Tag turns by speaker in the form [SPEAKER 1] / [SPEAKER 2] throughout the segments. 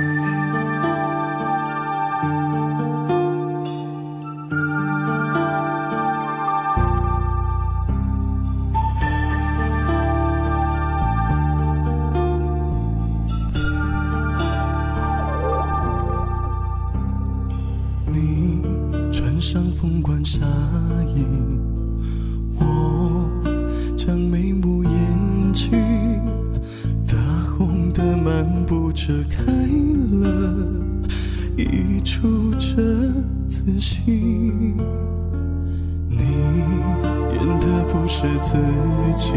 [SPEAKER 1] 你穿上凤冠纱衣，我将眉目掩去，大红的幔布遮开是自己，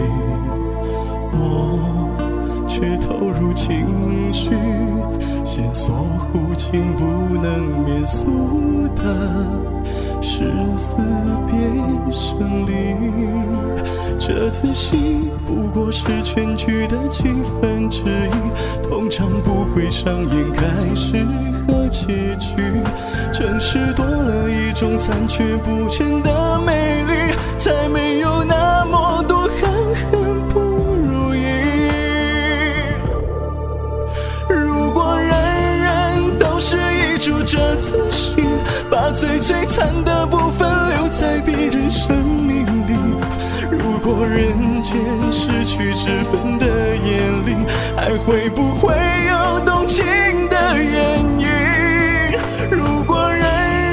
[SPEAKER 1] 我却投入情绪，线索忽近不能免俗的是死别生离。这次戏不过是全剧的几分之一，通常不会上演开始和结局。正是多了一种残缺不全的美丽，才没有失去脂粉的眼里，还会不会有动情的原因？如果人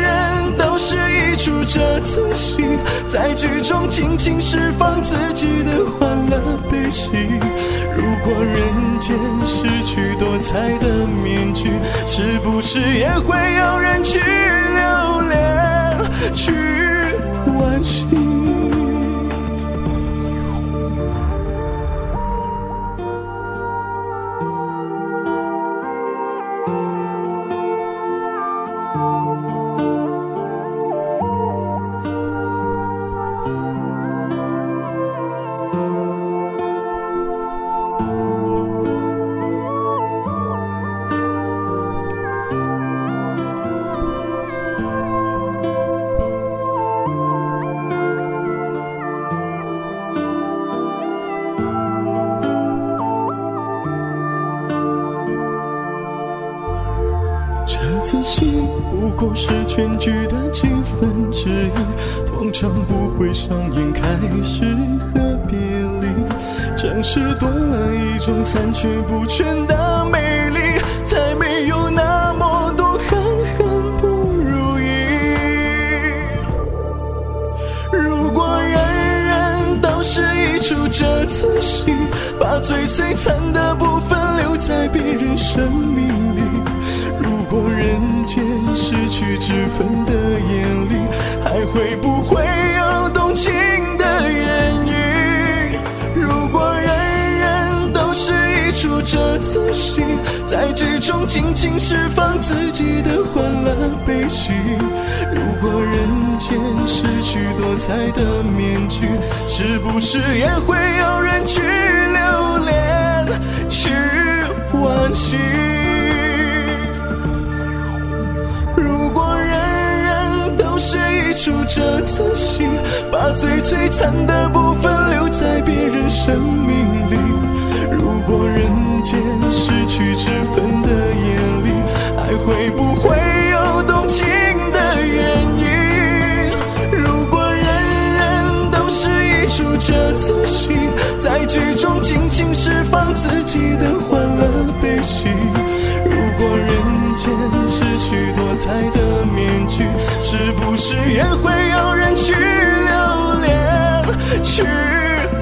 [SPEAKER 1] 人都是一出折子戏，在剧中尽情释放自己的欢乐悲喜。如果人间失去多彩的面具，是不是也会有人去留恋，去惋惜？这次戏不过是全剧的几分之一，通常不会上演开始和别离。正是多了一种残缺不全的美丽，才没有那么多含恨不如意。如果人人都是一出折子戏，把最璀璨的部分留在别人生命如果人间失去脂粉的眼里，还会不会有动情的原因？如果人人都是一出折子戏，在剧中尽情释放自己的欢乐悲喜。如果人间失去多彩的面具，是不是也会有人去留恋，去惋惜？出折子戏，把最璀璨的部分留在别人生命里。如果人间失去脂粉的眼里，还会不会有动情的原因？如果人人都是一出折子戏，在剧中尽情释放自己的欢乐悲喜。如果人间失去多彩的，是不是也会有人去留恋，去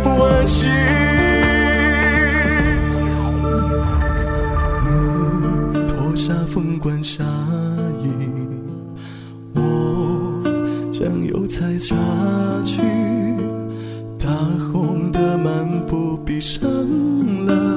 [SPEAKER 1] 惋惜？你脱下凤冠纱衣，我将油彩擦去，大红的幔布闭上了